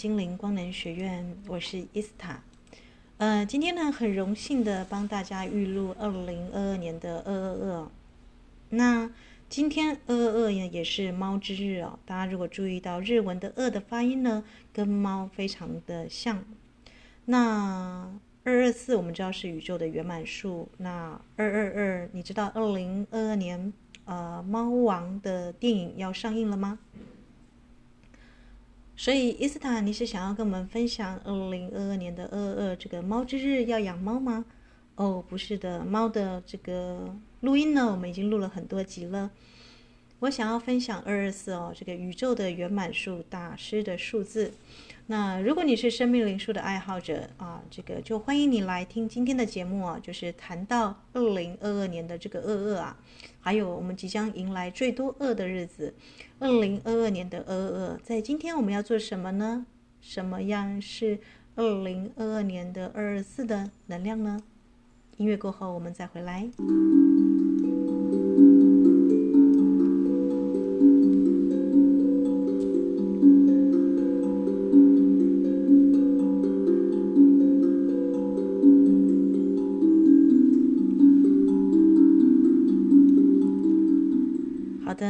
精灵光能学院，我是伊斯塔。呃，今天呢，很荣幸的帮大家预录二零二二年的二二二。那今天二二二也是猫之日哦。大家如果注意到日文的“二”的发音呢，跟猫非常的像。那二二四我们知道是宇宙的圆满数。那二二二，你知道二零二二年呃猫王的电影要上映了吗？所以伊斯塔，你是想要跟我们分享二零二二年的二二二这个猫之日要养猫吗？哦，不是的，猫的这个录音呢，我们已经录了很多集了。我想要分享二二四哦，这个宇宙的圆满数大师的数字。那如果你是生命灵数的爱好者啊，这个就欢迎你来听今天的节目啊，就是谈到二零二二年的这个二二啊，还有我们即将迎来最多二的日子，二零二二年的二二二，在今天我们要做什么呢？什么样是二零二二年的二二四的能量呢？音乐过后我们再回来。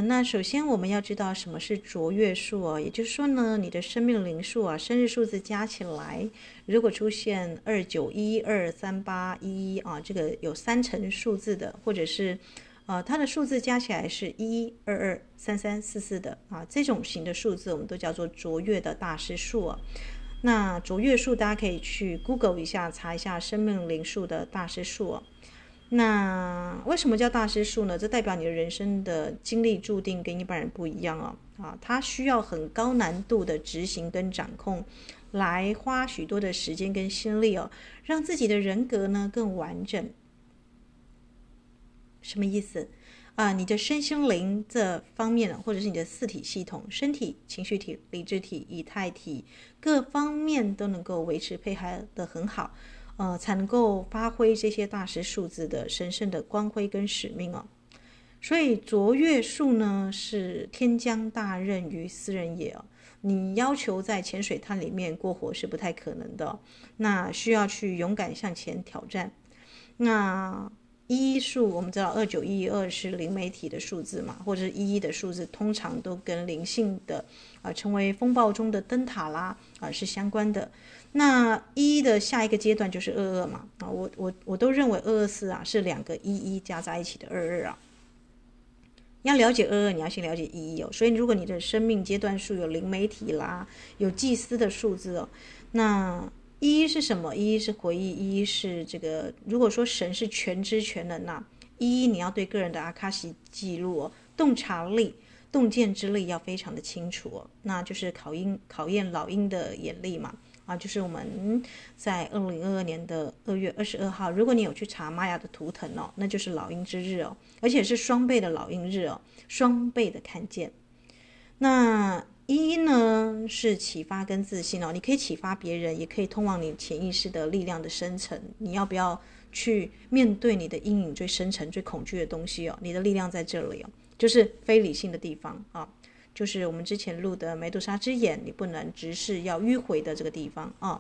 那首先我们要知道什么是卓越数哦，也就是说呢，你的生命灵数啊，生日数字加起来，如果出现二九一二三八一一啊，这个有三层数字的，或者是，呃，它的数字加起来是一一二二三三四四的啊，这种型的数字我们都叫做卓越的大师数啊。那卓越数大家可以去 Google 一下，查一下生命灵数的大师数啊。那为什么叫大师数呢？这代表你的人生的经历注定跟一般人不一样哦。啊，它需要很高难度的执行跟掌控，来花许多的时间跟心力哦，让自己的人格呢更完整。什么意思？啊，你的身心灵这方面，或者是你的四体系统，身体、情绪体、理智体、以太体，各方面都能够维持配合的很好。呃，才能够发挥这些大师数字的神圣的光辉跟使命哦。所以卓越数呢，是天将大任于斯人也哦。你要求在浅水滩里面过活是不太可能的，那需要去勇敢向前挑战。那一数，我们知道二九一二是灵媒体的数字嘛，或者是一一的数字，通常都跟灵性的啊、成为风暴中的灯塔啦啊、是相关的。那一的下一个阶段就是二二嘛啊，我我我都认为二二四啊是两个一一加在一起的二二啊。要了解二二，你要先了解一一哦。所以如果你的生命阶段数有灵媒体啦，有祭司的数字哦，那一是什么？一是回忆，一是这个。如果说神是全知全能呐，一一你要对个人的阿卡西记录哦，洞察力、洞见之力要非常的清楚哦，那就是考验考验老鹰的眼力嘛。啊，就是我们在二零二二年的二月二十二号，如果你有去查玛雅的图腾哦，那就是老鹰之日哦，而且是双倍的老鹰日哦，双倍的看见。那一呢是启发跟自信哦，你可以启发别人，也可以通往你潜意识的力量的生成。你要不要去面对你的阴影最深层、最恐惧的东西哦？你的力量在这里哦，就是非理性的地方啊。就是我们之前录的梅杜莎之眼，你不能直视要迂回的这个地方啊。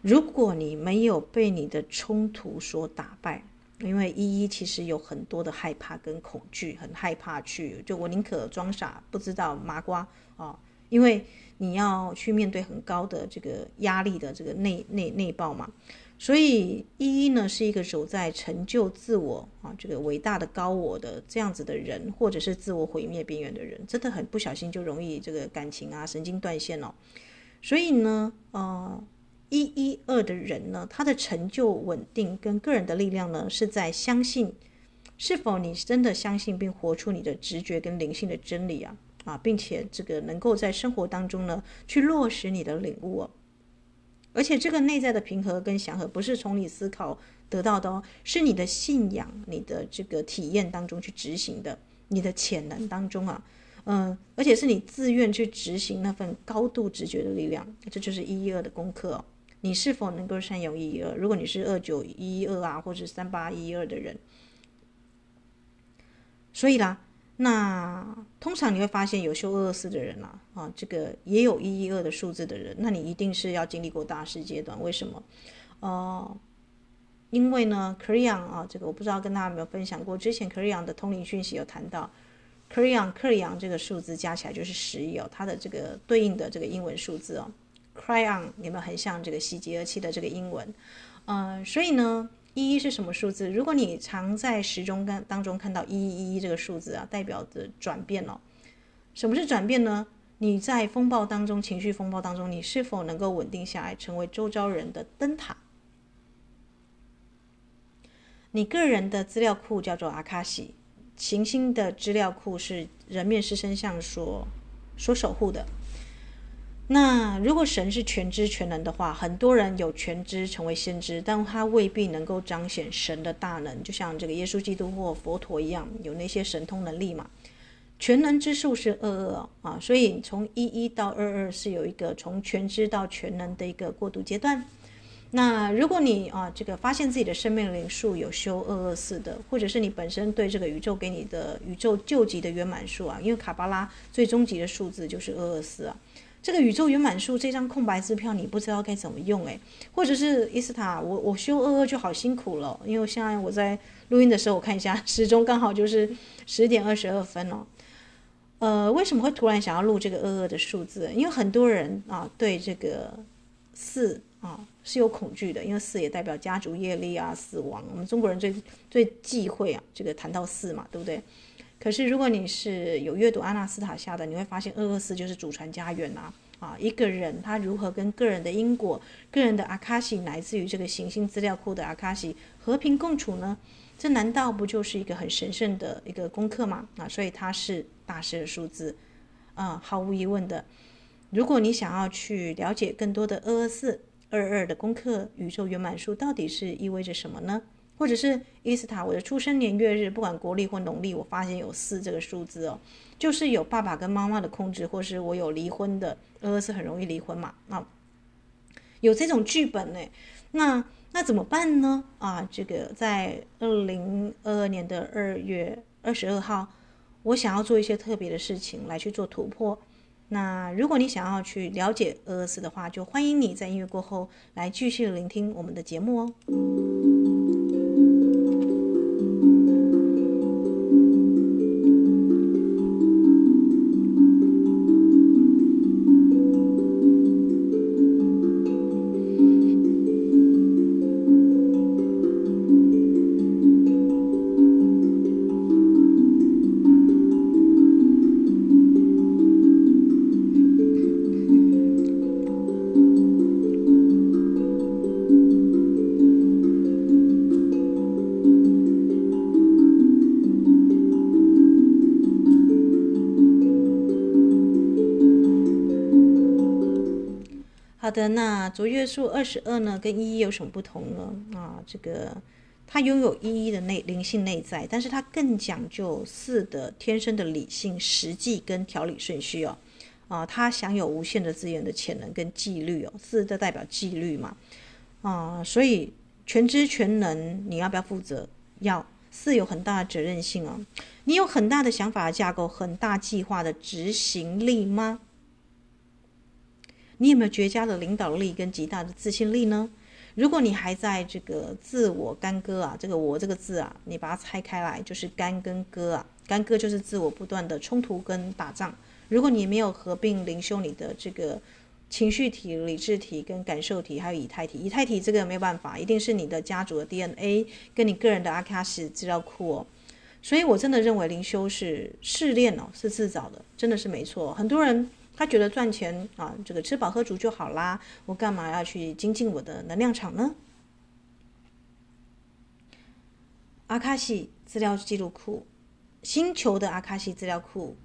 如果你没有被你的冲突所打败，因为一一其实有很多的害怕跟恐惧，很害怕去，就我宁可装傻，不知道麻瓜啊，因为你要去面对很高的这个压力的这个内内内爆嘛。所以一一呢是一个走在成就自我啊这个伟大的高我的这样子的人，或者是自我毁灭边缘的人，真的很不小心就容易这个感情啊神经断线哦。所以呢，呃，一一二的人呢，他的成就稳定跟个人的力量呢，是在相信是否你真的相信并活出你的直觉跟灵性的真理啊啊，并且这个能够在生活当中呢去落实你的领悟哦。而且这个内在的平和跟祥和，不是从你思考得到的哦，是你的信仰、你的这个体验当中去执行的，你的潜能当中啊，嗯，而且是你自愿去执行那份高度直觉的力量，这就是一一二的功课哦。你是否能够善用一一二？如果你是二九一一二啊，或者三八一一二的人，所以啦，那通常你会发现有修二二四的人啊，啊，这个也有一一二的数字的人，那你一定是要经历过大师阶段。为什么？呃，因为呢，Kriyan 啊，这个我不知道跟大家有没有分享过，之前 Kriyan 的通灵讯息有谈到，Kriyang Kriyang 这个数字加起来就是十一哦，它的这个对应的这个英文数字哦，Kriyang 有没有很像这个喜极而泣的这个英文？呃，所以呢。一一是什么数字？如果你常在时钟跟当中看到一一一这个数字啊，代表着转变哦。什么是转变呢？你在风暴当中，情绪风暴当中，你是否能够稳定下来，成为周遭人的灯塔？你个人的资料库叫做阿卡西，行星的资料库是人面狮身像所所守护的。那如果神是全知全能的话，很多人有全知成为先知，但他未必能够彰显神的大能，就像这个耶稣基督或佛陀一样，有那些神通能力嘛。全能之数是二二啊，所以从一一到二二是有一个从全知到全能的一个过渡阶段。那如果你啊这个发现自己的生命灵数有修二二四的，或者是你本身对这个宇宙给你的宇宙救急的圆满数啊，因为卡巴拉最终极的数字就是二二四啊。这个宇宙圆满数这张空白支票，你不知道该怎么用诶，或者是伊斯塔，我我修二二就好辛苦了，因为现在我在录音的时候，我看一下时钟，刚好就是十点二十二分哦。呃，为什么会突然想要录这个二二的数字？因为很多人啊对这个四啊是有恐惧的，因为四也代表家族业力啊、死亡。我们中国人最最忌讳啊这个谈到四嘛，对不对？可是，如果你是有阅读阿纳斯塔夏的，你会发现二二四就是祖传家园啊！啊，一个人他如何跟个人的因果、个人的阿卡西，来自于这个行星资料库的阿卡西和平共处呢？这难道不就是一个很神圣的一个功课吗？啊，所以它是大师的数字，啊，毫无疑问的。如果你想要去了解更多的二二四二二的功课，宇宙圆满数到底是意味着什么呢？或者是伊斯塔，我的出生年月日，不管国历或农历，我发现有四这个数字哦，就是有爸爸跟妈妈的控制，或是我有离婚的，俄罗斯很容易离婚嘛，啊，有这种剧本呢，那那怎么办呢？啊，这个在二零二二年的二月二十二号，我想要做一些特别的事情来去做突破。那如果你想要去了解俄罗斯的话，就欢迎你在音乐过后来继续聆听我们的节目哦。的那卓越数二十二呢，跟一一有什么不同呢？啊，这个它拥有一一的内灵性内在，但是它更讲究四的天生的理性、实际跟条理顺序哦。啊，它享有无限的资源的潜能跟纪律哦。四的代表纪律嘛。啊，所以全知全能，你要不要负责？要。四有很大的责任心哦。你有很大的想法架构，很大计划的执行力吗？你有没有绝佳的领导力跟极大的自信力呢？如果你还在这个自我干戈啊，这个“我”这个字啊，你把它拆开来就是干跟戈啊，干戈就是自我不断的冲突跟打仗。如果你没有合并灵修你的这个情绪体、理智体跟感受体，还有以太体，以太体这个没有办法，一定是你的家族的 DNA 跟你个人的阿卡西资料库哦。所以我真的认为灵修是试炼哦，是自找的，真的是没错。很多人。他觉得赚钱啊，这个吃饱喝足就好啦，我干嘛要去精进我的能量场呢？阿卡西资料记录库，星球的阿卡西资料库，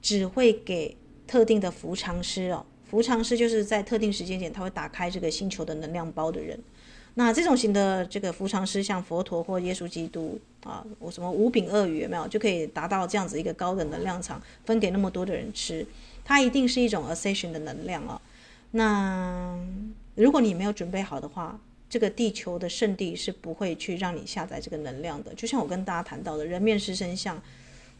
只会给特定的扶长师哦。扶长师就是在特定时间点，他会打开这个星球的能量包的人。那这种型的这个扶长师，像佛陀或耶稣基督啊，我什么五饼二鱼有没有，就可以达到这样子一个高的能量场，分给那么多的人吃。它一定是一种 ascension 的能量啊。那如果你没有准备好的话，这个地球的圣地是不会去让你下载这个能量的。就像我跟大家谈到的，人面狮身像，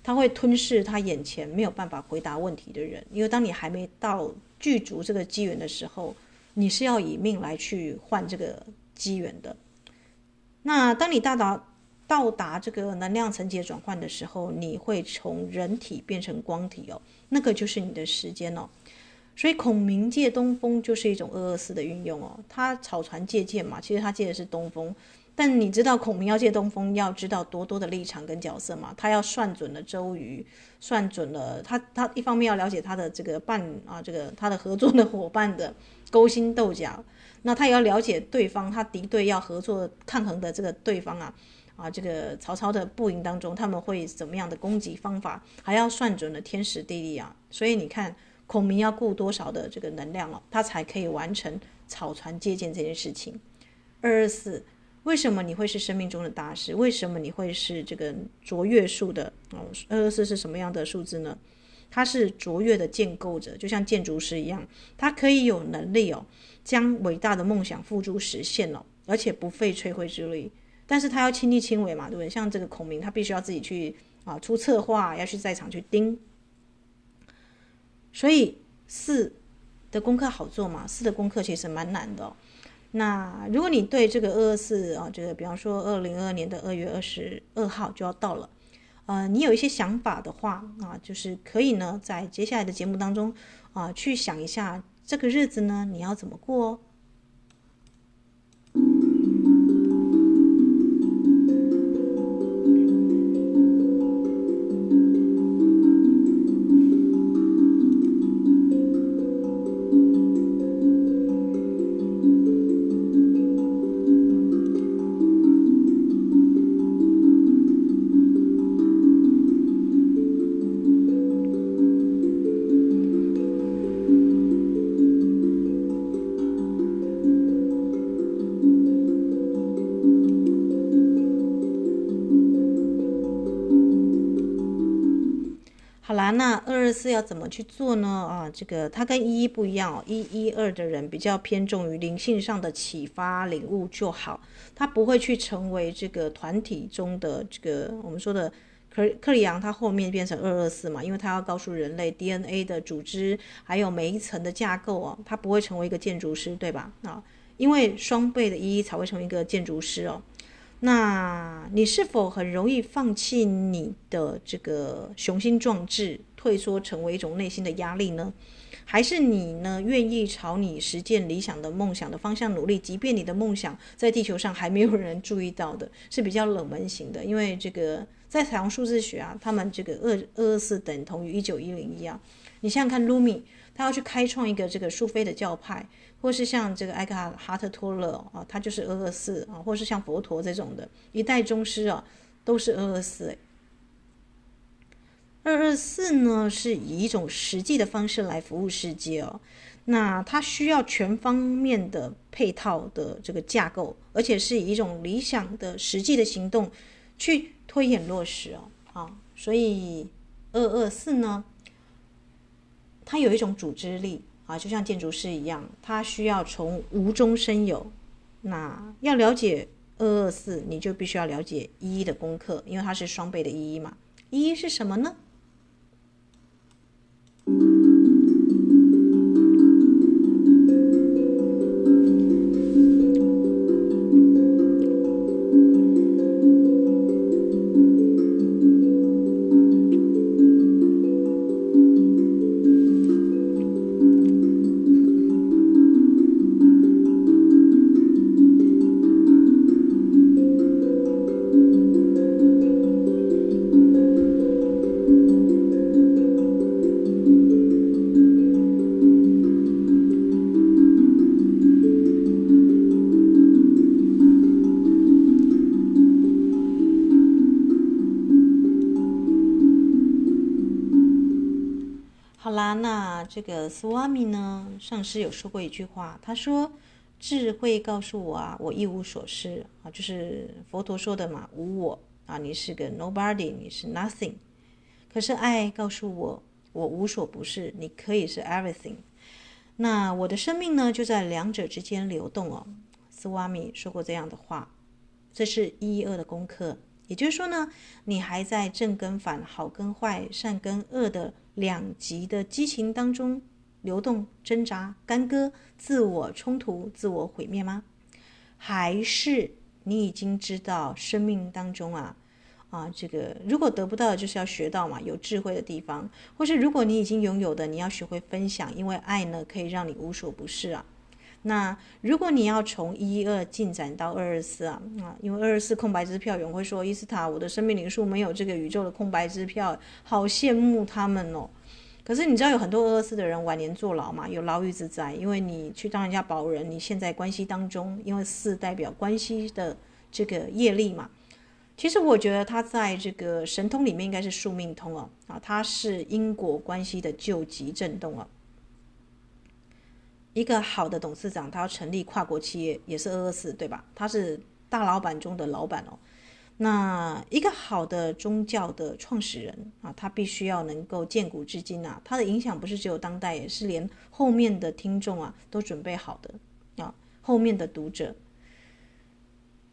他会吞噬他眼前没有办法回答问题的人，因为当你还没到具足这个机缘的时候，你是要以命来去换这个机缘的。那当你到达到达这个能量层级转换的时候，你会从人体变成光体哦，那个就是你的时间哦。所以孔明借东风就是一种二二四的运用哦，他草船借箭嘛，其实他借的是东风。但你知道孔明要借东风，要知道多多的立场跟角色嘛？他要算准了周瑜，算准了他，他一方面要了解他的这个伴啊，这个他的合作的伙伴的勾心斗角，那他也要了解对方，他敌对要合作抗衡的这个对方啊，啊，这个曹操的步营当中他们会怎么样的攻击方法，还要算准了天时地利啊，所以你看。孔明要顾多少的这个能量哦，他才可以完成草船借箭这件事情。二二四，为什么你会是生命中的大师？为什么你会是这个卓越数的哦？二二四是什么样的数字呢？他是卓越的建构者，就像建筑师一样，他可以有能力哦，将伟大的梦想付诸实现哦，而且不费吹灰之力。但是他要亲力亲为嘛，对不对？像这个孔明，他必须要自己去啊出策划，要去在场去盯。所以四的功课好做嘛？四的功课其实蛮难的。那如果你对这个二二四啊，这个比方说二零二二年的二月二十二号就要到了，呃，你有一些想法的话啊，就是可以呢，在接下来的节目当中啊，去想一下这个日子呢，你要怎么过哦。那二二四要怎么去做呢？啊，这个它跟一一不一样哦。一一二的人比较偏重于灵性上的启发领悟就好，他不会去成为这个团体中的这个我们说的克克里昂，他后面变成二二四嘛，因为他要告诉人类 DNA 的组织还有每一层的架构哦，他不会成为一个建筑师，对吧？啊，因为双倍的一才会成为一个建筑师哦。那你是否很容易放弃你的这个雄心壮志，退缩成为一种内心的压力呢？还是你呢，愿意朝你实践理想的梦想的方向努力，即便你的梦想在地球上还没有人注意到的，是比较冷门型的？因为这个在彩虹数字学啊，他们这个二二二四等同于一九一零一样。你想想看，卢米他要去开创一个这个苏菲的教派。或是像这个艾克哈特托勒啊，他就是二二四啊，或是像佛陀这种的一代宗师啊，都是二二四。二二四呢，是以一种实际的方式来服务世界哦。那它需要全方面的配套的这个架构，而且是以一种理想的实际的行动去推演落实哦。啊，所以二二四呢，它有一种组织力。啊，就像建筑师一样，他需要从无中生有。那要了解二二四，你就必须要了解一一的功课，因为它是双倍的一一嘛。一一是什么呢？这个斯瓦米呢，上师有说过一句话，他说：“智慧告诉我啊，我一无所失啊，就是佛陀说的嘛，无我啊，你是个 nobody，你是 nothing。可是爱告诉我，我无所不是，你可以是 everything。那我的生命呢，就在两者之间流动哦。”斯瓦米说过这样的话，这是一一二的功课。也就是说呢，你还在正跟反、好跟坏、善跟恶的两极的激情当中流动、挣扎、干戈、自我冲突、自我毁灭吗？还是你已经知道生命当中啊啊，这个如果得不到，就是要学到嘛，有智慧的地方，或是如果你已经拥有的，你要学会分享，因为爱呢可以让你无所不是啊。那如果你要从一二进展到二二四啊啊，因为二二四空白支票，有人会说伊斯塔，我的生命灵数没有这个宇宙的空白支票，好羡慕他们哦。可是你知道有很多俄罗斯的人晚年坐牢嘛，有牢狱之灾，因为你去当人家保人，你现在关系当中，因为四代表关系的这个业力嘛。其实我觉得他在这个神通里面应该是宿命通哦啊，它是因果关系的救急震动哦。一个好的董事长，他要成立跨国企业，也是二二四，对吧？他是大老板中的老板哦。那一个好的宗教的创始人啊，他必须要能够建古至今啊，他的影响不是只有当代，也是连后面的听众啊都准备好的啊，后面的读者。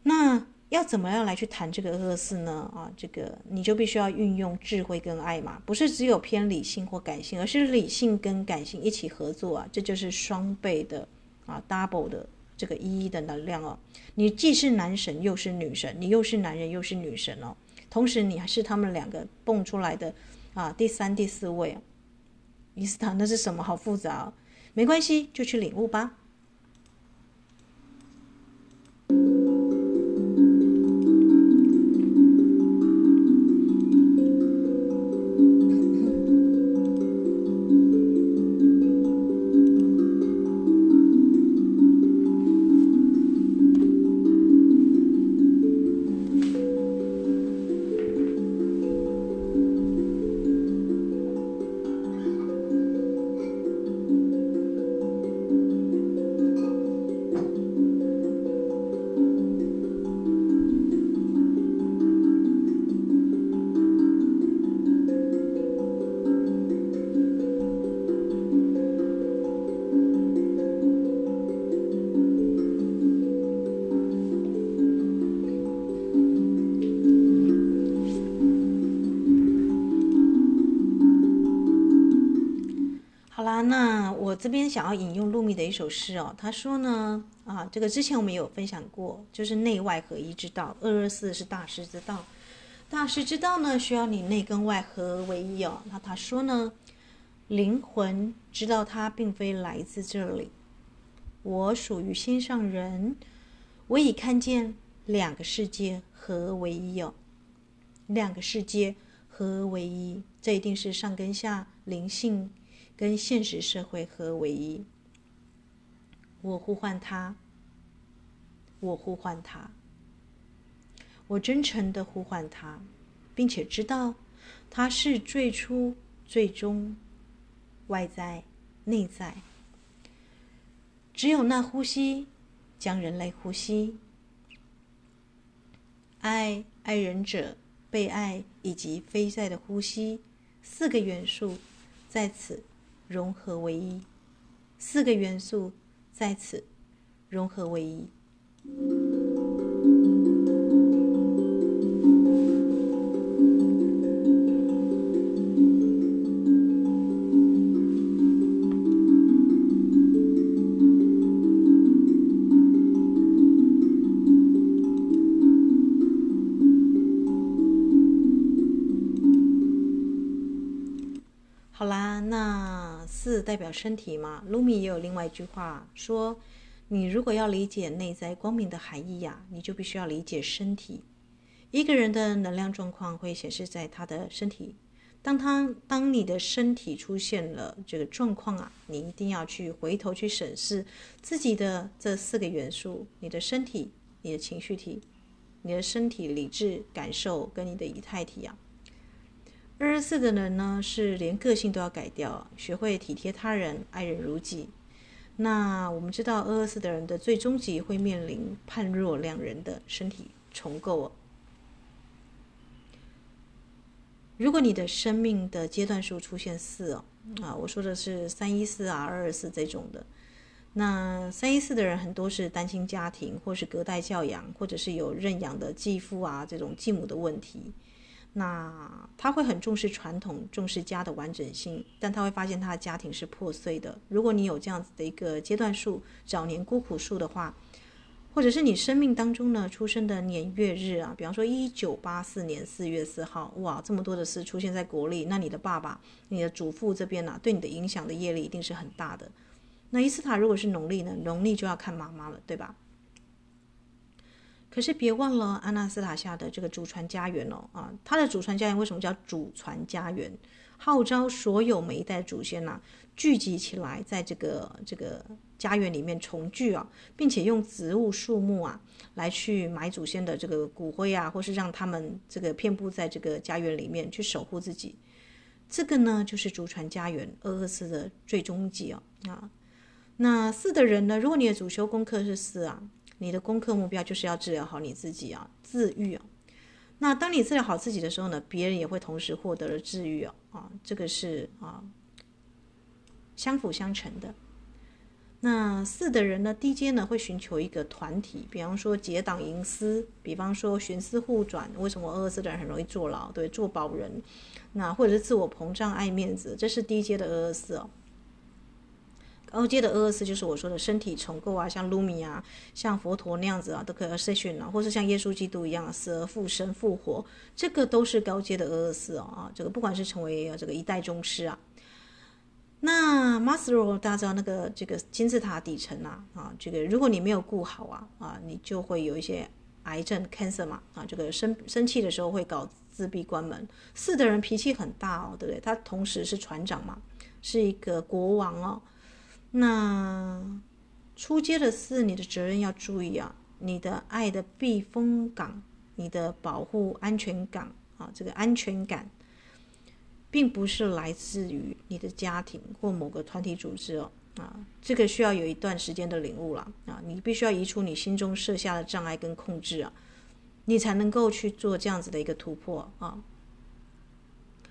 那。要怎么样来去谈这个二二四呢？啊，这个你就必须要运用智慧跟爱嘛，不是只有偏理性或感性，而是理性跟感性一起合作啊，这就是双倍的啊，double 的这个一一的能量哦。你既是男神又是女神，你又是男人又是女神哦，同时你还是他们两个蹦出来的啊第三、第四位。伊斯塔，那是什么？好复杂，没关系，就去领悟吧。好啦，那我这边想要引用露米的一首诗哦，他说呢，啊，这个之前我们有分享过，就是内外合一之道，二二四是大师之道，大师之道呢需要你内跟外合为一哦。那他说呢，灵魂知道它并非来自这里，我属于心上人，我已看见两个世界合为一哦，两个世界合为一，这一定是上跟下灵性。跟现实社会合为一，我呼唤他，我呼唤他，我真诚的呼唤他，并且知道他是最初、最终、外在、内在。只有那呼吸将人类呼吸，爱、爱人者、被爱以及非在的呼吸四个元素在此。融合为一，四个元素在此融合为一。代表身体嘛，卢米也有另外一句话说：“你如果要理解内在光明的含义呀，你就必须要理解身体。一个人的能量状况会显示在他的身体。当他当你的身体出现了这个状况啊，你一定要去回头去审视自己的这四个元素：你的身体、你的情绪体、你的身体理智感受跟你的仪态体啊。”二十四的人呢，是连个性都要改掉，学会体贴他人，爱人如己。那我们知道，二二四的人的最终极会面临判若两人的身体重构哦。如果你的生命的阶段数出现四哦，啊，我说的是三一四啊，二二四这种的，那三一四的人很多是单亲家庭，或是隔代教养，或者是有认养的继父啊这种继母的问题。那他会很重视传统，重视家的完整性，但他会发现他的家庭是破碎的。如果你有这样子的一个阶段数，早年孤苦数的话，或者是你生命当中呢出生的年月日啊，比方说一九八四年四月四号，哇，这么多的事出现在国历，那你的爸爸、你的祖父这边呢、对你的影响的业力一定是很大的。那伊斯塔如果是农历呢，农历就要看妈妈了，对吧？可是别忘了阿纳斯塔夏的这个祖传家园哦，啊，他的祖传家园为什么叫祖传家园？号召所有每一代祖先呐、聚集起来，在这个这个家园里面重聚啊，并且用植物树木啊来去埋祖先的这个骨灰啊，或是让他们这个遍布在这个家园里面去守护自己。这个呢，就是祖传家园二二四的最终极哦啊。那四的人呢，如果你的主修功课是四啊。你的功课目标就是要治疗好你自己啊，自愈啊。那当你治疗好自己的时候呢，别人也会同时获得了治愈啊。啊，这个是啊相辅相成的。那四的人呢，低阶呢会寻求一个团体，比方说结党营私，比方说徇私互转。为什么二二四的人很容易坐牢？对，做保人。那或者是自我膨胀、爱面子，这是低阶的二二四哦。高阶的二二四就是我说的身体重构啊，像卢米啊，像佛陀那样子啊，都可以 ascension 啊，或是像耶稣基督一样死而复生复活，这个都是高阶的二二四哦啊，这个不管是成为这个一代宗师啊，那 Maslow 大家知道那个这个金字塔底层啊啊，这个如果你没有顾好啊啊，你就会有一些癌症 cancer 嘛啊，这个生生气的时候会搞自闭关门。四的人脾气很大哦，对不对？他同时是船长嘛，是一个国王哦。那出街的事，你的责任要注意啊，你的爱的避风港，你的保护安全感啊，这个安全感，并不是来自于你的家庭或某个团体组织哦，啊，这个需要有一段时间的领悟了啊，你必须要移除你心中设下的障碍跟控制啊，你才能够去做这样子的一个突破啊。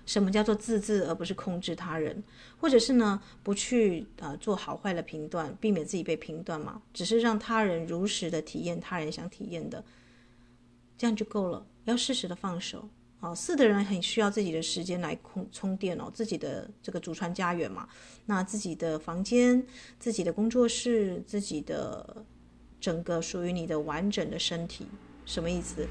什么叫做自治而不是控制他人，或者是呢，不去呃做好坏的评断，避免自己被评断嘛？只是让他人如实的体验他人想体验的，这样就够了。要适时的放手。哦，四的人很需要自己的时间来充充电哦，自己的这个祖传家园嘛，那自己的房间、自己的工作室、自己的整个属于你的完整的身体，什么意思？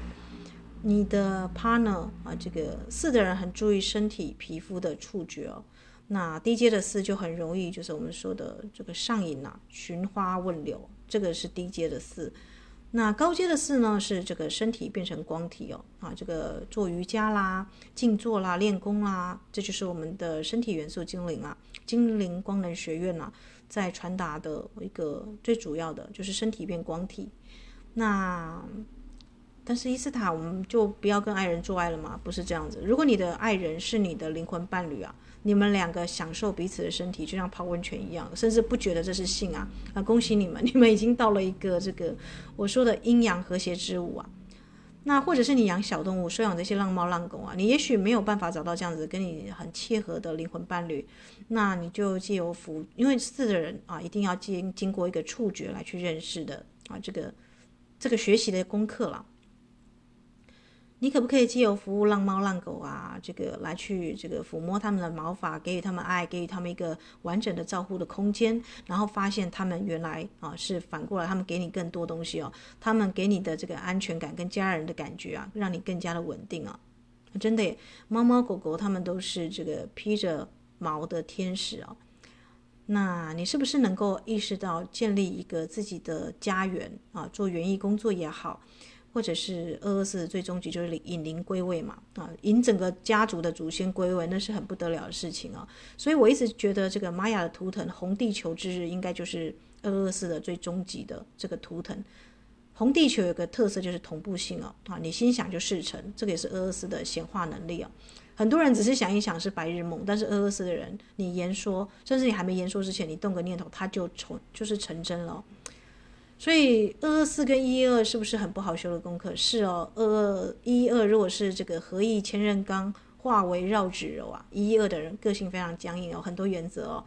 你的 partner 啊，这个四的人很注意身体皮肤的触觉哦。那低阶的四就很容易，就是我们说的这个上瘾呐，寻花问柳，这个是低阶的四。那高阶的四呢，是这个身体变成光体哦，啊，这个做瑜伽啦、静坐啦、练功啦，这就是我们的身体元素精灵啊，精灵光能学院呐，在传达的一个最主要的就是身体变光体。那但是伊斯塔，我们就不要跟爱人做爱了吗？不是这样子。如果你的爱人是你的灵魂伴侣啊，你们两个享受彼此的身体，就像泡温泉一样，甚至不觉得这是性啊！啊，恭喜你们，你们已经到了一个这个我说的阴阳和谐之舞啊。那或者是你养小动物，收养这些浪猫浪狗啊，你也许没有办法找到这样子跟你很契合的灵魂伴侣，那你就借由服，因为四的人啊，一定要经经过一个触觉来去认识的啊，这个这个学习的功课了。你可不可以借由服务浪猫浪狗啊，这个来去这个抚摸他们的毛发，给予他们爱，给予他们一个完整的照护的空间，然后发现他们原来啊是反过来，他们给你更多东西哦，他们给你的这个安全感跟家人的感觉啊，让你更加的稳定啊，真的，猫猫狗狗他们都是这个披着毛的天使啊，那你是不是能够意识到建立一个自己的家园啊，做园艺工作也好？或者是二二四最终极就是引灵归位嘛，啊，引整个家族的祖先归位，那是很不得了的事情啊。所以我一直觉得这个玛雅的图腾红地球之日应该就是二二四的最终极的这个图腾。红地球有个特色就是同步性哦，啊，你心想就事成，这个也是二二四的显化能力啊。很多人只是想一想是白日梦，但是二二四的人，你言说，甚至你还没言说之前，你动个念头，它就成就是成真了。所以二二四跟一二是不是很不好修的功课？是哦，二二一二如果是这个合意千仞钢化为绕指柔啊，一二的人个性非常僵硬哦，很多原则哦。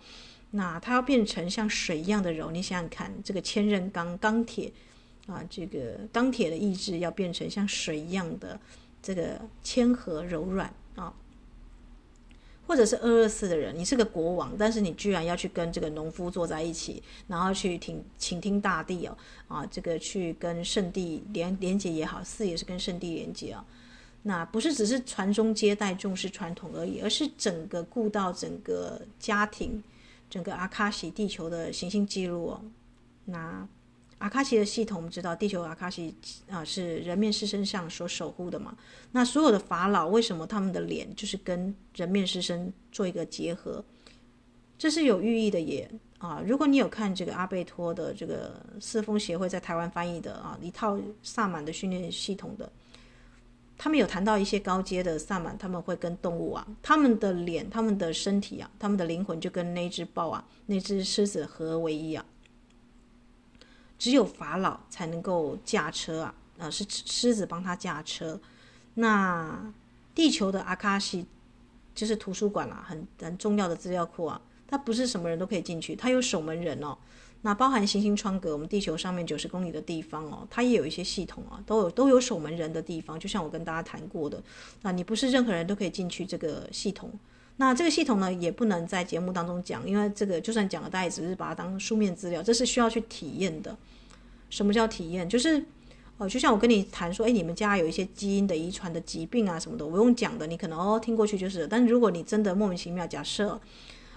那它要变成像水一样的柔，你想想看，这个千仞钢钢铁啊，这个钢铁的意志要变成像水一样的这个谦和柔软啊。或者是二二四的人，你是个国王，但是你居然要去跟这个农夫坐在一起，然后去听倾听大地哦，啊，这个去跟圣地连连接也好，四也是跟圣地连接啊，那不是只是传宗接代、重视传统而已，而是整个顾到整个家庭，整个阿卡西地球的行星记录哦，那。阿卡西的系统，我们知道地球阿卡西啊是人面狮身上所守护的嘛。那所有的法老为什么他们的脸就是跟人面狮身做一个结合？这是有寓意的耶啊！如果你有看这个阿贝托的这个四风协会在台湾翻译的啊一套萨满的训练系统的，他们有谈到一些高阶的萨满，他们会跟动物啊，他们的脸、他们的身体啊、他们的灵魂就跟那只豹啊、那只狮子合为一啊。只有法老才能够驾车啊，呃，是狮子帮他驾车。那地球的阿卡西就是图书馆啦，很很重要的资料库啊。它不是什么人都可以进去，它有守门人哦。那包含行星窗格，我们地球上面九十公里的地方哦，它也有一些系统啊，都有都有守门人的地方。就像我跟大家谈过的，那你不是任何人都可以进去这个系统。那这个系统呢，也不能在节目当中讲，因为这个就算讲了，大家也只是把它当书面资料，这是需要去体验的。什么叫体验？就是，哦，就像我跟你谈说，哎，你们家有一些基因的遗传的疾病啊什么的，我用讲的，你可能哦听过去就是。但如果你真的莫名其妙，假设，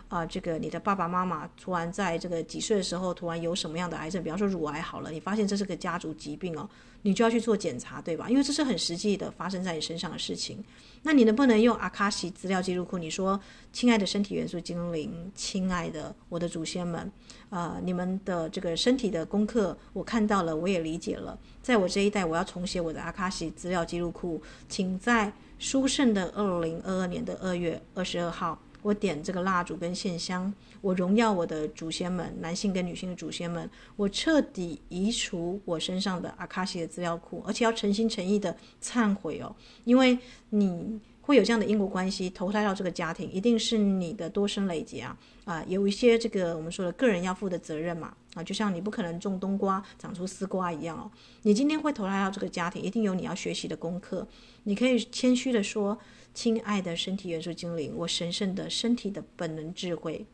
啊、这个你的爸爸妈妈突然在这个几岁的时候突然有什么样的癌症，比方说乳癌好了，你发现这是个家族疾病哦，你就要去做检查，对吧？因为这是很实际的发生在你身上的事情。那你能不能用阿卡西资料记录库？你说，亲爱的身体元素精灵，亲爱的我的祖先们。呃，你们的这个身体的功课我看到了，我也理解了。在我这一代，我要重写我的阿卡西资料记录库，请在书圣的二零二二年的二月二十二号，我点这个蜡烛跟线香，我荣耀我的祖先们，男性跟女性的祖先们，我彻底移除我身上的阿卡西的资料库，而且要诚心诚意的忏悔哦，因为你。会有这样的因果关系，投胎到这个家庭，一定是你的多生累劫啊啊！有一些这个我们说的个人要负的责任嘛啊，就像你不可能种冬瓜长出丝瓜一样哦。你今天会投胎到这个家庭，一定有你要学习的功课。你可以谦虚的说：“亲爱的身体元素精灵，我神圣的身体的本能智慧。”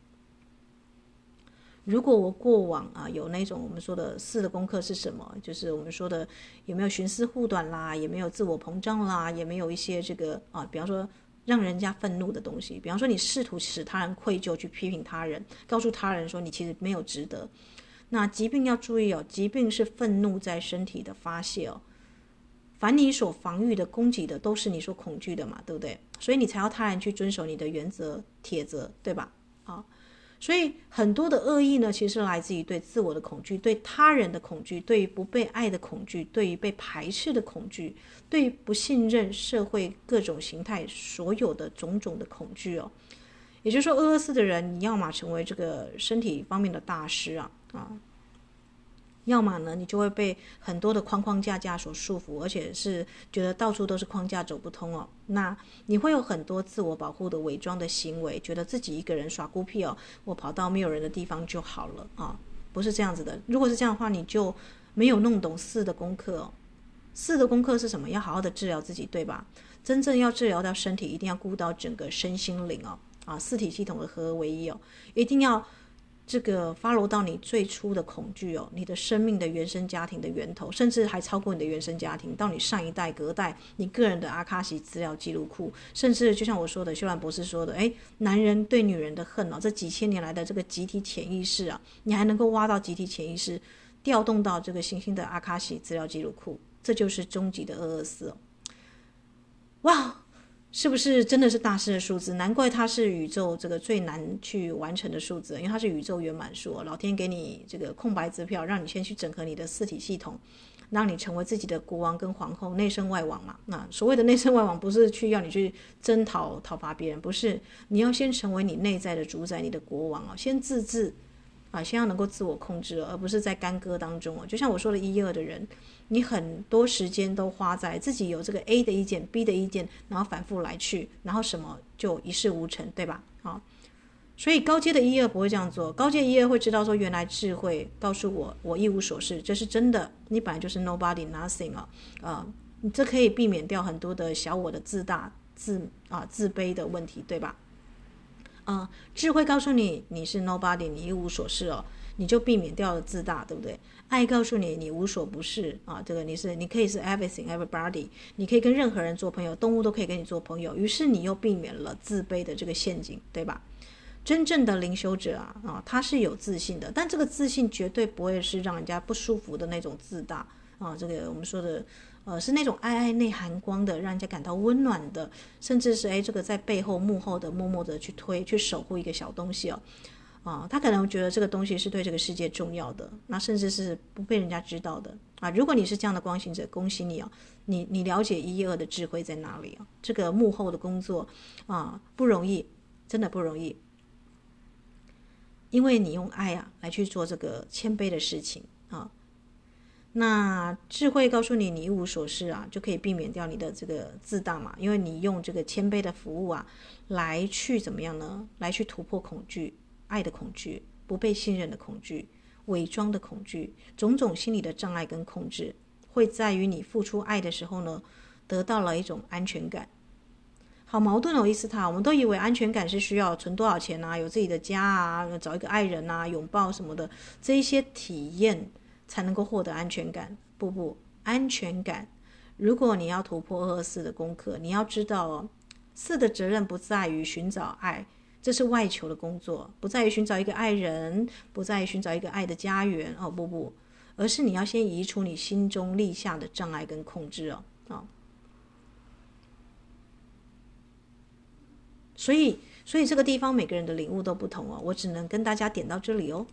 如果我过往啊有那种我们说的四的功课是什么？就是我们说的有没有徇私护短啦，也没有自我膨胀啦，也没有一些这个啊，比方说让人家愤怒的东西，比方说你试图使他人愧疚，去批评他人，告诉他人说你其实没有值得。那疾病要注意哦，疾病是愤怒在身体的发泄哦。凡你所防御的、攻击的，都是你所恐惧的嘛，对不对？所以你才要他人去遵守你的原则、铁则，对吧？啊。所以很多的恶意呢，其实来自于对自我的恐惧、对他人的恐惧、对于不被爱的恐惧、对于被排斥的恐惧、对于不信任社会各种形态所有的种种的恐惧哦。也就是说，俄罗斯的人，你要么成为这个身体方面的大师啊啊。要么呢，你就会被很多的框框架架所束缚，而且是觉得到处都是框架走不通哦。那你会有很多自我保护的伪装的行为，觉得自己一个人耍孤僻哦，我跑到没有人的地方就好了啊，不是这样子的。如果是这样的话，你就没有弄懂四的功课哦。四的功课是什么？要好好的治疗自己，对吧？真正要治疗到身体，一定要顾到整个身心灵哦，啊，四体系统的合而为一哦，一定要。这个 follow 到你最初的恐惧哦，你的生命的原生家庭的源头，甚至还超过你的原生家庭，到你上一代隔代，你个人的阿卡西资料记录库，甚至就像我说的，修兰博士说的，哎，男人对女人的恨哦，这几千年来的这个集体潜意识啊，你还能够挖到集体潜意识，调动到这个行星的阿卡西资料记录库，这就是终极的二二四哦，哇！是不是真的是大师的数字？难怪它是宇宙这个最难去完成的数字，因为它是宇宙圆满数。老天给你这个空白支票，让你先去整合你的四体系统，让你成为自己的国王跟皇后，内圣外王嘛。那所谓的内圣外王，不是去要你去征讨讨伐别人，不是，你要先成为你内在的主宰，你的国王啊，先自治。啊，先要能够自我控制，而不是在干戈当中哦。就像我说的，一二的人，你很多时间都花在自己有这个 A 的意见、B 的意见，然后反复来去，然后什么就一事无成，对吧？好，所以高阶的一二不会这样做，高阶一二会知道说，原来智慧告诉我，我一无所事，这是真的。你本来就是 nobody nothing 啊，啊，你这可以避免掉很多的小我的自大、自啊自卑的问题，对吧？啊，智慧告诉你你是 nobody，你一无所事哦，你就避免掉了自大，对不对？爱告诉你你无所不是啊，这个你是你可以是 everything everybody，你可以跟任何人做朋友，动物都可以跟你做朋友，于是你又避免了自卑的这个陷阱，对吧？真正的灵修者啊啊，他是有自信的，但这个自信绝对不会是让人家不舒服的那种自大啊。这个我们说的，呃，是那种爱爱内含光的，让人家感到温暖的，甚至是哎，这个在背后幕后的默默的去推去守护一个小东西哦，啊，他可能觉得这个东西是对这个世界重要的，那甚至是不被人家知道的啊。如果你是这样的光行者，恭喜你啊，你你了解一二的智慧在哪里啊？这个幕后的工作啊，不容易，真的不容易。因为你用爱啊来去做这个谦卑的事情啊，那智慧告诉你你一无所事啊，就可以避免掉你的这个自大嘛。因为你用这个谦卑的服务啊，来去怎么样呢？来去突破恐惧、爱的恐惧、不被信任的恐惧、伪装的恐惧，种种心理的障碍跟控制，会在于你付出爱的时候呢，得到了一种安全感。好矛盾哦，伊斯塔，我们都以为安全感是需要存多少钱啊，有自己的家啊，找一个爱人啊，拥抱什么的，这一些体验才能够获得安全感。不不，安全感，如果你要突破二二四的功课，你要知道哦，四的责任不在于寻找爱，这是外求的工作，不在于寻找一个爱人，不在于寻找一个爱的家园哦，不不，而是你要先移除你心中立下的障碍跟控制哦，哦。所以，所以这个地方每个人的领悟都不同哦，我只能跟大家点到这里哦。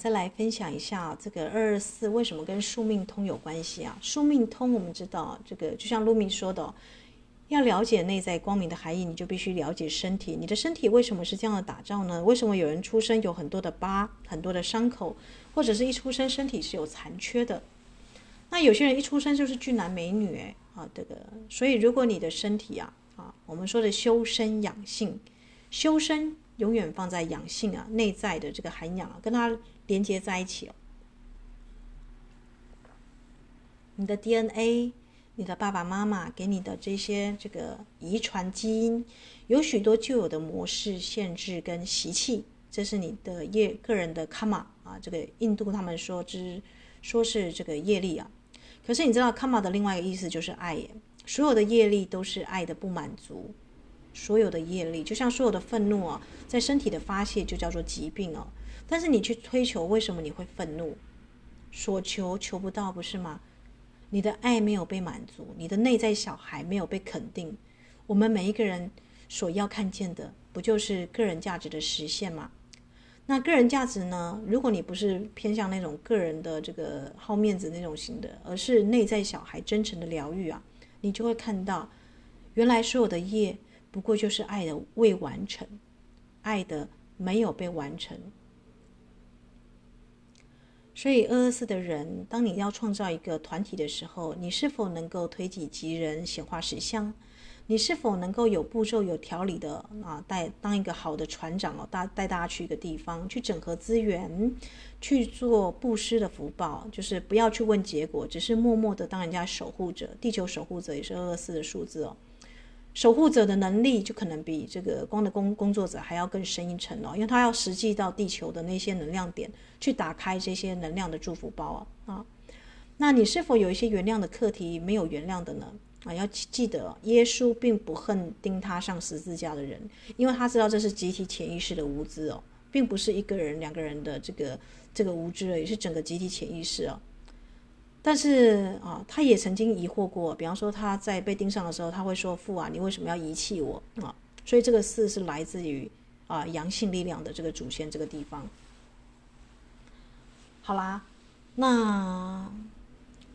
再来分享一下这个二二四为什么跟宿命通有关系啊？宿命通我们知道，这个就像露米说的，要了解内在光明的含义，你就必须了解身体。你的身体为什么是这样的打造呢？为什么有人出生有很多的疤、很多的伤口，或者是一出生身体是有残缺的？那有些人一出生就是俊男美女，哎，啊，这个，所以如果你的身体啊，啊，我们说的修身养性，修身永远放在养性啊，内在的这个涵养啊，跟它。连接在一起哦，你的 DNA，你的爸爸妈妈给你的这些这个遗传基因，有许多旧有的模式、限制跟习气，这是你的业个人的卡玛啊。这个印度他们说之说是这个业力啊。可是你知道卡玛的另外一个意思就是爱耶，所有的业力都是爱的不满足，所有的业力就像所有的愤怒啊，在身体的发泄就叫做疾病哦。但是你去追求，为什么你会愤怒？所求求不到，不是吗？你的爱没有被满足，你的内在小孩没有被肯定。我们每一个人所要看见的，不就是个人价值的实现吗？那个人价值呢？如果你不是偏向那种个人的这个好面子那种型的，而是内在小孩真诚的疗愈啊，你就会看到，原来所有的业不过就是爱的未完成，爱的没有被完成。所以，二二四的人，当你要创造一个团体的时候，你是否能够推己及人、显化实相？你是否能够有步骤、有条理的啊，带当一个好的船长哦，带带大家去一个地方，去整合资源，去做布施的福报，就是不要去问结果，只是默默的当人家守护者。地球守护者也是二二四的数字哦。守护者的能力就可能比这个光的工工作者还要更深一层哦，因为他要实际到地球的那些能量点去打开这些能量的祝福包啊啊！那你是否有一些原谅的课题没有原谅的呢？啊，要记得，耶稣并不恨钉他上十字架的人，因为他知道这是集体潜意识的无知哦。并不是一个人、两个人的这个这个无知而已，是整个集体潜意识啊。但是啊，他也曾经疑惑过，比方说他在被盯上的时候，他会说：“父啊，你为什么要遗弃我啊？”所以这个四是来自于啊阳性力量的这个祖先这个地方。好啦，那。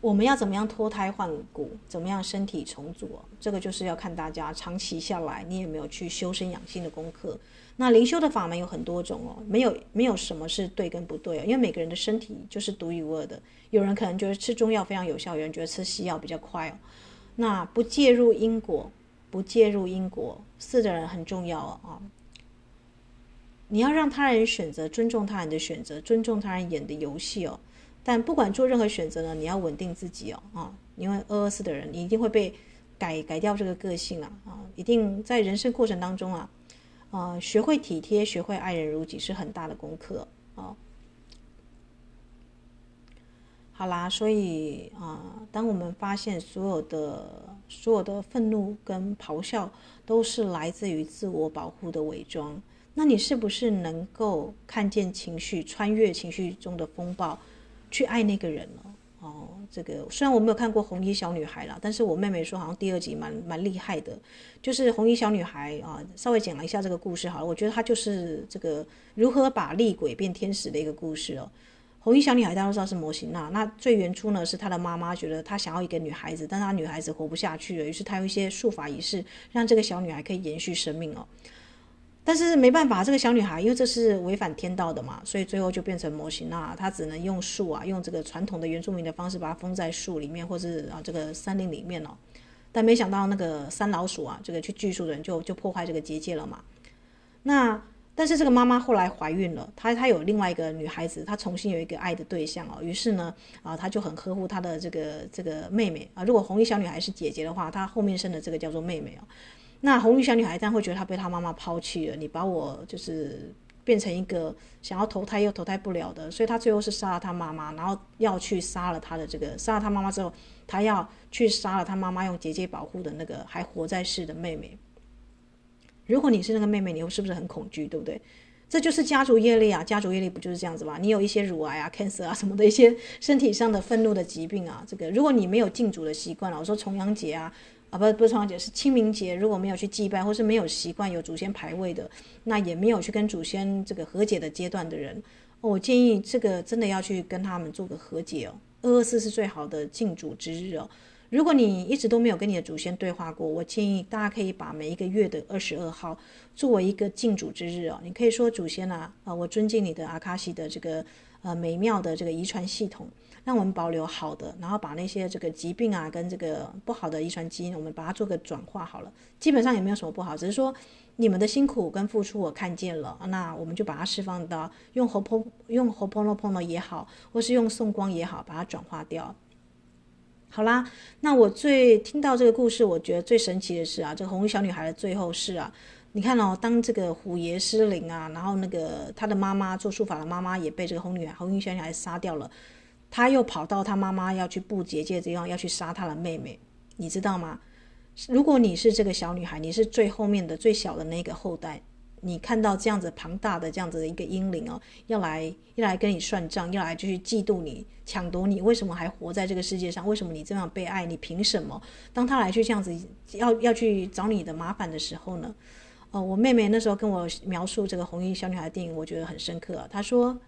我们要怎么样脱胎换骨？怎么样身体重组？这个就是要看大家长期下来，你有没有去修身养性的功课。那灵修的法门有很多种哦，没有没有什么是对跟不对哦，因为每个人的身体就是独一无二的。有人可能觉得吃中药非常有效，有人觉得吃西药比较快哦。那不介入因果，不介入因果，四的人很重要哦啊。你要让他人选择，尊重他人的选择，尊重他人演的游戏哦。但不管做任何选择呢，你要稳定自己哦，啊，因为二二四的人，你一定会被改改掉这个个性啊，啊，一定在人生过程当中啊，啊，学会体贴，学会爱人如己是很大的功课啊。好啦，所以啊，当我们发现所有的所有的愤怒跟咆哮都是来自于自我保护的伪装，那你是不是能够看见情绪，穿越情绪中的风暴？去爱那个人了哦，这个虽然我没有看过红衣小女孩啦，但是我妹妹说好像第二集蛮蛮厉害的，就是红衣小女孩啊，稍微讲了一下这个故事好了，我觉得她就是这个如何把厉鬼变天使的一个故事哦。红衣小女孩大家都知道是模型啦，那最原初呢是她的妈妈觉得她想要一个女孩子，但她女孩子活不下去了，于是她用一些术法仪式让这个小女孩可以延续生命哦。但是没办法，这个小女孩因为这是违反天道的嘛，所以最后就变成模型那，她只能用树啊，用这个传统的原住民的方式把它封在树里面，或是啊这个山林里面哦。但没想到那个山老鼠啊，这个去锯树的人就就破坏这个结界了嘛。那但是这个妈妈后来怀孕了，她她有另外一个女孩子，她重新有一个爱的对象哦。于是呢啊，她就很呵护她的这个这个妹妹啊。如果红衣小女孩是姐姐的话，她后面生的这个叫做妹妹哦。那红衣小女孩这样会觉得她被她妈妈抛弃了，你把我就是变成一个想要投胎又投胎不了的，所以她最后是杀了她妈妈，然后要去杀了她的这个杀了她妈妈之后，她要去杀了她妈妈用结界保护的那个还活在世的妹妹。如果你是那个妹妹，你是不是很恐惧，对不对？这就是家族业力啊，家族业力不就是这样子吗？你有一些乳癌啊、cancer 啊什么的一些身体上的愤怒的疾病啊，这个如果你没有敬主的习惯了，我说重阳节啊。啊，不，不是重阳节，是清明节。如果没有去祭拜，或是没有习惯有祖先牌位的，那也没有去跟祖先这个和解的阶段的人，我建议这个真的要去跟他们做个和解哦。二二四是最好的敬主之日哦。如果你一直都没有跟你的祖先对话过，我建议大家可以把每一个月的二十二号作为一个敬主之日哦。你可以说祖先啊，啊，我尊敬你的阿卡西的这个呃美妙的这个遗传系统。让我们保留好的，然后把那些这个疾病啊，跟这个不好的遗传基因，我们把它做个转化好了。基本上也没有什么不好，只是说你们的辛苦跟付出我看见了，那我们就把它释放到用 Ho'oponopono 用 Ho'oponopono 也好，或是用送光也好，把它转化掉。好啦，那我最听到这个故事，我觉得最神奇的是啊，这个红衣小女孩的最后是啊，你看哦，当这个虎爷失灵啊，然后那个他的妈妈做术法的妈妈也被这个红女孩红衣小女孩杀掉了。他又跑到他妈妈要去布结界的地方，要去杀他的妹妹，你知道吗？如果你是这个小女孩，你是最后面的最小的那个后代，你看到这样子庞大的这样子的一个婴灵哦，要来要来跟你算账，要来就去嫉妒你、抢夺你，为什么还活在这个世界上？为什么你这样被爱？你凭什么？当他来去这样子要要去找你的麻烦的时候呢？哦，我妹妹那时候跟我描述这个红衣小女孩的电影，我觉得很深刻。她说。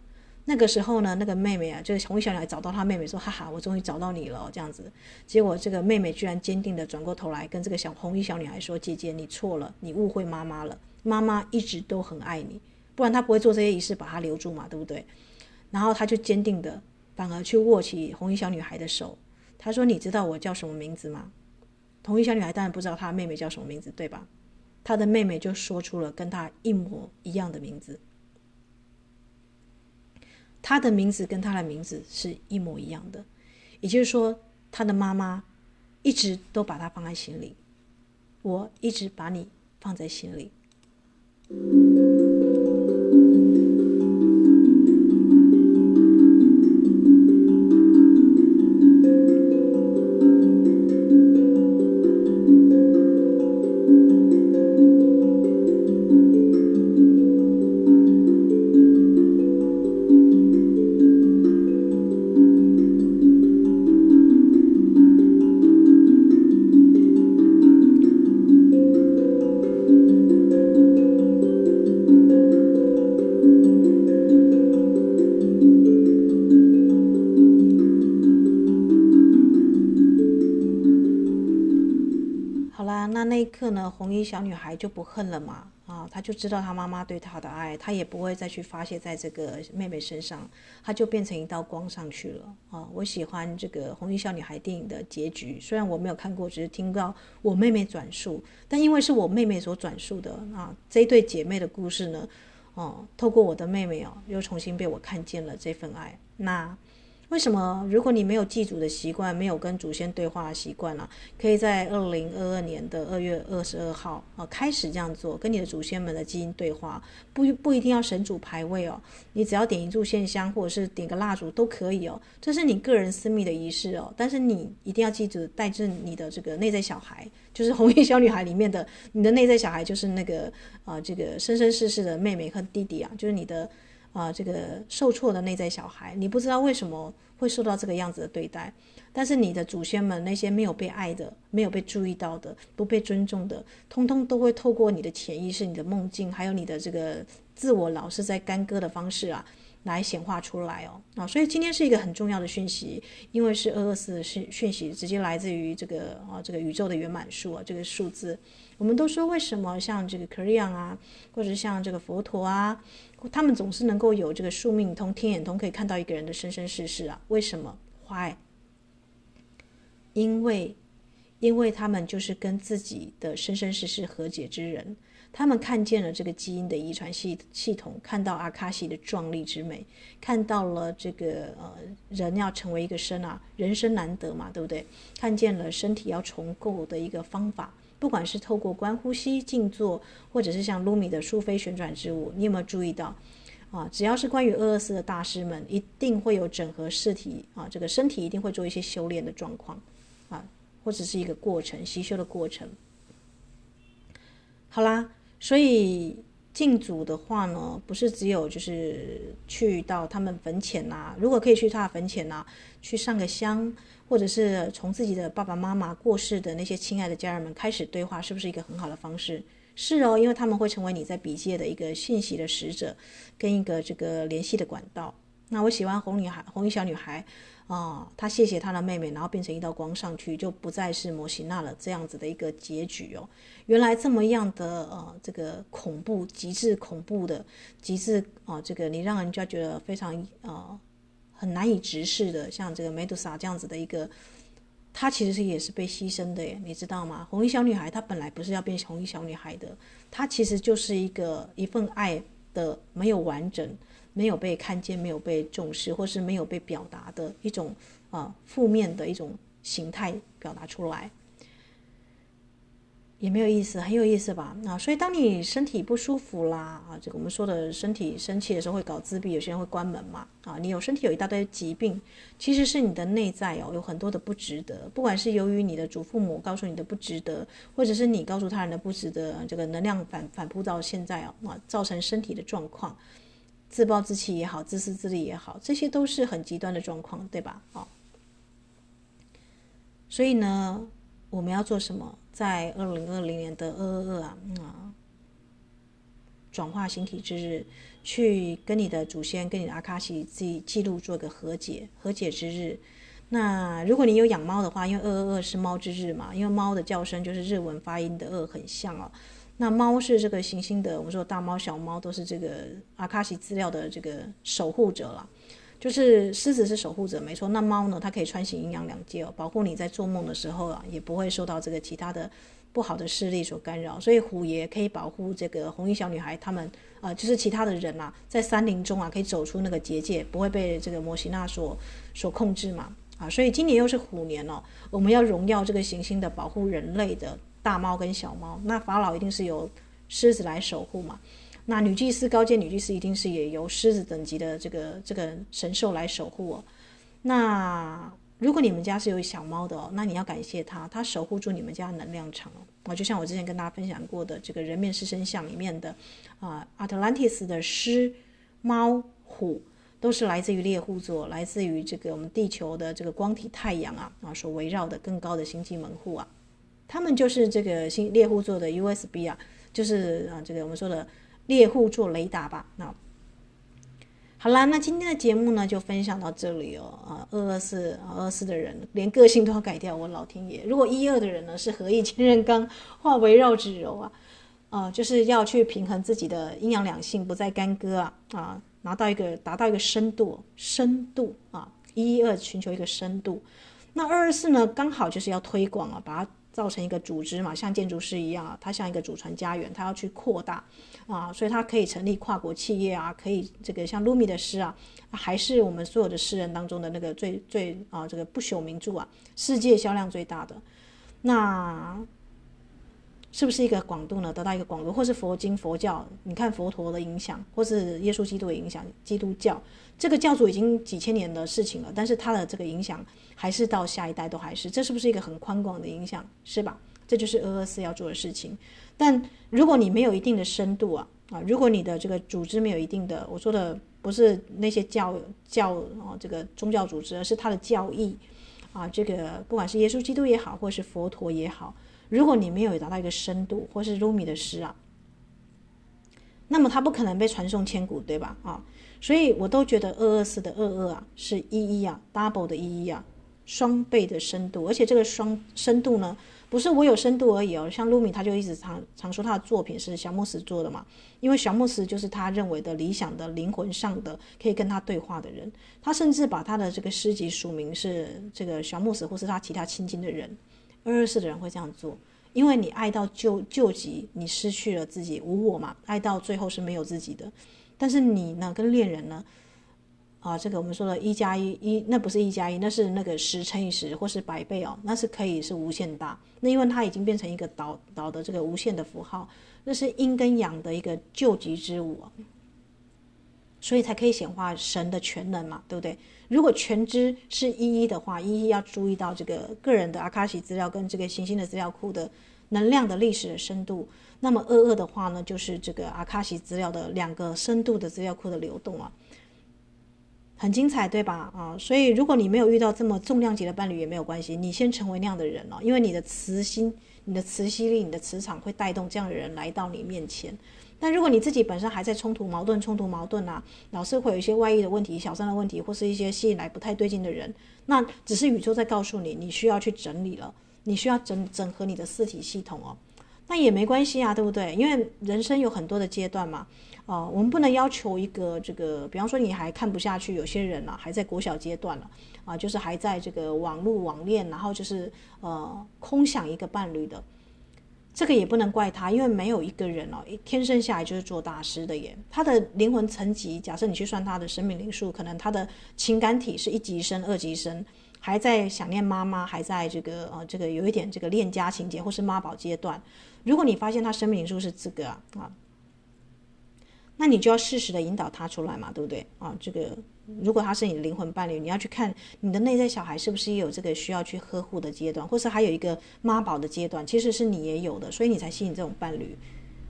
那个时候呢，那个妹妹啊，就是红衣小女孩找到她妹妹说：“哈哈，我终于找到你了。”这样子，结果这个妹妹居然坚定地转过头来跟这个小红衣小女孩说：“姐姐，你错了，你误会妈妈了。妈妈一直都很爱你，不然她不会做这些仪式把她留住嘛，对不对？”然后她就坚定的，反而去握起红衣小女孩的手。她说：“你知道我叫什么名字吗？”红衣小女孩当然不知道她妹妹叫什么名字，对吧？她的妹妹就说出了跟她一模一样的名字。他的名字跟他的名字是一模一样的，也就是说，他的妈妈一直都把他放在心里，我一直把你放在心里。小女孩就不恨了嘛。啊，她就知道她妈妈对她的爱，她也不会再去发泄在这个妹妹身上，她就变成一道光上去了。啊，我喜欢这个《红衣小女孩》电影的结局，虽然我没有看过，只是听到我妹妹转述，但因为是我妹妹所转述的啊，这一对姐妹的故事呢，哦、透过我的妹妹哦、又重新被我看见了这份爱。那。为什么？如果你没有祭祖的习惯，没有跟祖先对话的习惯呢、啊？可以在二零二二年的二月二十二号啊开始这样做，跟你的祖先们的基因对话。不不一定要神主牌位哦，你只要点一炷线香，或者是点个蜡烛都可以哦。这是你个人私密的仪式哦。但是你一定要记住，带着你的这个内在小孩，就是红衣小女孩里面的你的内在小孩，就是那个啊这个生生世世的妹妹和弟弟啊，就是你的。啊，这个受挫的内在小孩，你不知道为什么会受到这个样子的对待，但是你的祖先们那些没有被爱的、没有被注意到的、不被尊重的，通通都会透过你的潜意识、你的梦境，还有你的这个自我老是在干戈的方式啊，来显化出来哦。啊，所以今天是一个很重要的讯息，因为是二二四的讯讯息，直接来自于这个啊，这个宇宙的圆满数啊，这个数字。我们都说为什么像这个 Kriyan 啊，或者像这个佛陀啊。他们总是能够有这个宿命通、天眼通，可以看到一个人的生生世世啊？为什么？Why？因为，因为他们就是跟自己的生生世世和解之人，他们看见了这个基因的遗传系系统，看到阿卡西的壮丽之美，看到了这个呃人要成为一个生啊，人生难得嘛，对不对？看见了身体要重构的一个方法。不管是透过观呼吸、静坐，或者是像卢米的苏菲旋转之舞，你有没有注意到？啊，只要是关于二二四的大师们，一定会有整合尸体啊，这个身体一定会做一些修炼的状况，啊，或者是一个过程，习修的过程。好啦，所以。敬祖的话呢，不是只有就是去到他们坟前呐、如果可以去他坟前呐、去上个香，或者是从自己的爸爸妈妈过世的那些亲爱的家人们开始对话，是不是一个很好的方式？是哦，因为他们会成为你在笔界的一个信息的使者，跟一个这个联系的管道。那我喜欢红女孩，红衣小女孩。啊、哦，他谢谢他的妹妹，然后变成一道光上去，就不再是摩西娜了。这样子的一个结局哦，原来这么样的呃，这个恐怖，极致恐怖的，极致啊、这个你让人家觉得非常呃很难以直视的，像这个梅杜莎这样子的一个，她其实是也是被牺牲的耶，你知道吗？红衣小女孩她本来不是要变红衣小女孩的，她其实就是一个一份爱的没有完整。没有被看见，没有被重视，或是没有被表达的一种啊负面的一种形态表达出来，也没有意思，很有意思吧？啊，所以当你身体不舒服啦，啊，这个我们说的身体生气的时候会搞自闭，有些人会关门嘛，啊，你有身体有一大堆疾病，其实是你的内在哦有很多的不值得，不管是由于你的祖父母告诉你的不值得，或者是你告诉他人的不值得，这个能量反反扑到现在啊，啊，造成身体的状况。自暴自弃也好，自私自利也好，这些都是很极端的状况，对吧？哦，所以呢，我们要做什么？在二零二零年的二二二啊，啊，转化形体之日，去跟你的祖先、跟你的阿卡西记记录做个和解，和解之日。那如果你有养猫的话，因为二二二是猫之日嘛，因为猫的叫声就是日文发音的二很像哦。那猫是这个行星的，我们说大猫小猫都是这个阿卡西资料的这个守护者了，就是狮子是守护者没错。那猫呢，它可以穿行阴阳两界哦，保护你在做梦的时候啊，也不会受到这个其他的不好的势力所干扰。所以虎爷可以保护这个红衣小女孩他们啊、呃，就是其他的人啊，在山林中啊可以走出那个结界，不会被这个摩西娜所所控制嘛啊。所以今年又是虎年哦，我们要荣耀这个行星的保护人类的。大猫跟小猫，那法老一定是由狮子来守护嘛？那女祭司高阶女祭司一定是也由狮子等级的这个这个神兽来守护哦。那如果你们家是有小猫的哦，那你要感谢它，它守护住你们家能量场哦。啊，就像我之前跟大家分享过的这个人面狮身像里面的啊，阿特兰蒂斯的狮、猫、虎，都是来自于猎户座，来自于这个我们地球的这个光体太阳啊啊所围绕的更高的星际门户啊。他们就是这个新猎户座的 USB 啊，就是啊这个我们说的猎户座雷达吧。那好啦，那今天的节目呢就分享到这里哦。啊，二二四，二二四的人连个性都要改掉，我老天爷！如果一二的人呢是合意坚韧刚，化为绕指柔啊，啊，就是要去平衡自己的阴阳两性，不再干戈啊啊，拿到一个达到一个深度，深度啊，一二寻求一个深度。那二二四呢，刚好就是要推广啊，把它。造成一个组织嘛，像建筑师一样，它像一个祖传家园，它要去扩大啊，所以它可以成立跨国企业啊，可以这个像鲁米的诗啊，还是我们所有的诗人当中的那个最最啊这个不朽名著啊，世界销量最大的那。是不是一个广度呢？得到一个广度，或是佛经佛教？你看佛陀的影响，或是耶稣基督的影响，基督教这个教主已经几千年的事情了，但是他的这个影响还是到下一代都还是，这是不是一个很宽广的影响？是吧？这就是俄罗斯要做的事情。但如果你没有一定的深度啊啊，如果你的这个组织没有一定的，我说的不是那些教教啊这个宗教组织，而是他的教义啊，这个不管是耶稣基督也好，或是佛陀也好。如果你没有达到一个深度，或是鲁米的诗啊，那么他不可能被传颂千古，对吧？啊，所以我都觉得二二四的二二啊，是一一啊，double 的一一啊，双倍的深度，而且这个双深度呢，不是我有深度而已哦。像鲁米他就一直常常说他的作品是小穆斯做的嘛，因为小穆斯就是他认为的理想的灵魂上的可以跟他对话的人，他甚至把他的这个诗集署名是这个小穆斯或是他其他亲近的人。二二四的人会这样做，因为你爱到救救急，你失去了自己无我嘛，爱到最后是没有自己的。但是你呢，跟恋人呢，啊，这个我们说的一加一一，那不是一加一，那是那个十乘以十或是百倍哦，那是可以是无限大。那因为它已经变成一个导导的这个无限的符号，那是阴跟阳的一个救急之我，所以才可以显化神的全能嘛，对不对？如果全知是一一的话，一一要注意到这个个人的阿卡西资料跟这个行星的资料库的能量的历史的深度。那么二二的话呢，就是这个阿卡西资料的两个深度的资料库的流动啊，很精彩，对吧？啊，所以如果你没有遇到这么重量级的伴侣也没有关系，你先成为那样的人哦，因为你的磁心、你的磁吸力、你的磁场会带动这样的人来到你面前。但如果你自己本身还在冲突、矛盾、冲突、矛盾啊，老是会有一些外溢的问题、小三的问题，或是一些吸引来不太对劲的人，那只是宇宙在告诉你，你需要去整理了，你需要整整合你的四体系统哦。那也没关系啊，对不对？因为人生有很多的阶段嘛，哦、呃，我们不能要求一个这个，比方说你还看不下去，有些人啊还在国小阶段了啊、就是还在这个网络网恋，然后就是呃空想一个伴侣的。这个也不能怪他，因为没有一个人哦，天生下来就是做大师的耶。他的灵魂层级，假设你去算他的生命灵数，可能他的情感体是一级生、二级生，还在想念妈妈，还在这个呃这个有一点这个恋家情结或是妈宝阶段。如果你发现他生命灵数是这个啊，那你就要适时的引导他出来嘛，对不对啊？这个。如果他是你的灵魂伴侣，你要去看你的内在小孩是不是也有这个需要去呵护的阶段，或是还有一个妈宝的阶段，其实是你也有的，所以你才吸引这种伴侣，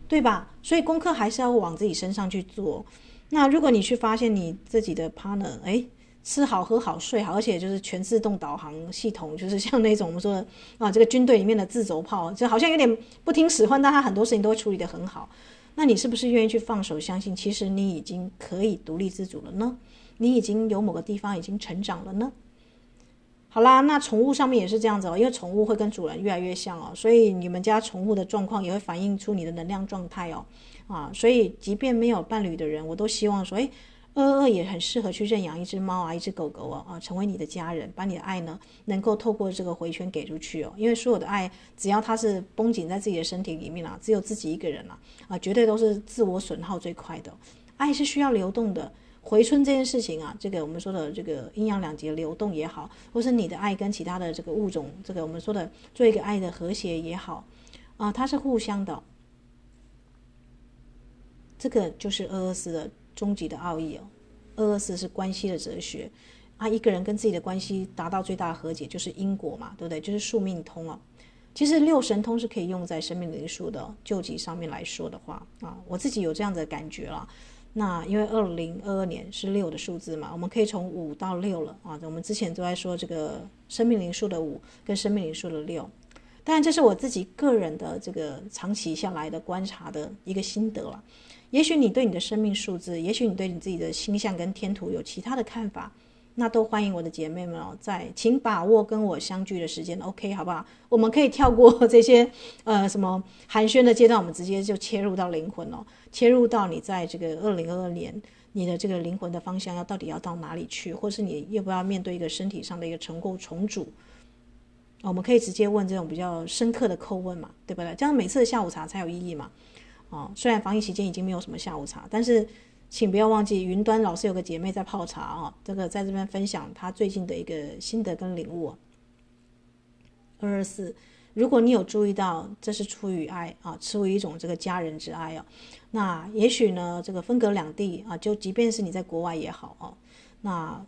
对吧？所以功课还是要往自己身上去做。那如果你去发现你自己的 partner，哎，吃好喝好睡好，而且就是全自动导航系统，就是像那种我们说的啊，这个军队里面的自走炮，就好像有点不听使唤，但他很多事情都会处理得很好。那你是不是愿意去放手，相信其实你已经可以独立自主了呢？你已经有某个地方已经成长了呢。好啦，那宠物上面也是这样子哦，因为宠物会跟主人越来越像哦，所以你们家宠物的状况也会反映出你的能量状态哦。啊，所以即便没有伴侣的人，我都希望说，诶，二二也很适合去认养一只猫啊，一只狗狗哦，啊，成为你的家人，把你的爱呢能够透过这个回圈给出去哦。因为所有的爱，只要它是绷紧在自己的身体里面啊，只有自己一个人啊，啊，绝对都是自我损耗最快的。爱是需要流动的。回春这件事情啊，这个我们说的这个阴阳两极流动也好，或是你的爱跟其他的这个物种，这个我们说的做一个爱的和谐也好，啊，它是互相的。这个就是二二四的终极的奥义哦。二二四是关系的哲学啊，一个人跟自己的关系达到最大的和解，就是因果嘛，对不对？就是宿命通啊。其实六神通是可以用在生命灵数的救济上面来说的话啊，我自己有这样的感觉了。那因为二零二二年是六的数字嘛，我们可以从五到六了啊。我们之前都在说这个生命灵数的五跟生命灵数的六，当然，这是我自己个人的这个长期下来的观察的一个心得了。也许你对你的生命数字，也许你对你自己的星象跟天图有其他的看法，那都欢迎我的姐妹们哦，在请把握跟我相聚的时间，OK，好不好？我们可以跳过这些 呃什么寒暄的阶段，我们直接就切入到灵魂哦，切入到你在这个二零二二年你的这个灵魂的方向要到底要到哪里去，或是你要不要面对一个身体上的一个重构重组？我们可以直接问这种比较深刻的叩问嘛，对不对？这样每次的下午茶才有意义嘛。哦，虽然防疫期间已经没有什么下午茶，但是请不要忘记，云端老师有个姐妹在泡茶啊、哦，这个在这边分享她最近的一个心得跟领悟。二二四，如果你有注意到，这是出于爱啊，出于一种这个家人之爱哦，那也许呢，这个分隔两地啊，就即便是你在国外也好哦，那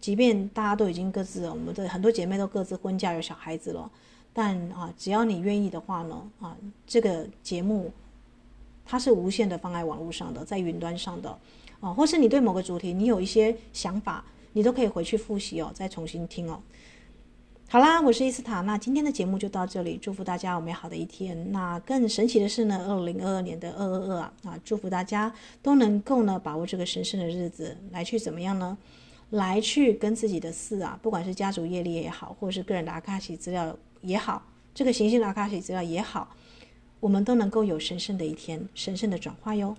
即便大家都已经各自，我们的很多姐妹都各自婚嫁有小孩子了，但啊，只要你愿意的话呢，啊，这个节目。它是无限的放在网络上的，在云端上的，哦，或是你对某个主题你有一些想法，你都可以回去复习哦，再重新听哦。好啦，我是伊斯塔，那今天的节目就到这里，祝福大家有美好的一天。那更神奇的是呢，二零二二年的二二二啊，啊，祝福大家都能够呢把握这个神圣的日子，来去怎么样呢？来去跟自己的事啊，不管是家族业力也好，或者是个人的阿卡西资料也好，这个行星的阿卡西资料也好。我们都能够有神圣的一天，神圣的转化哟。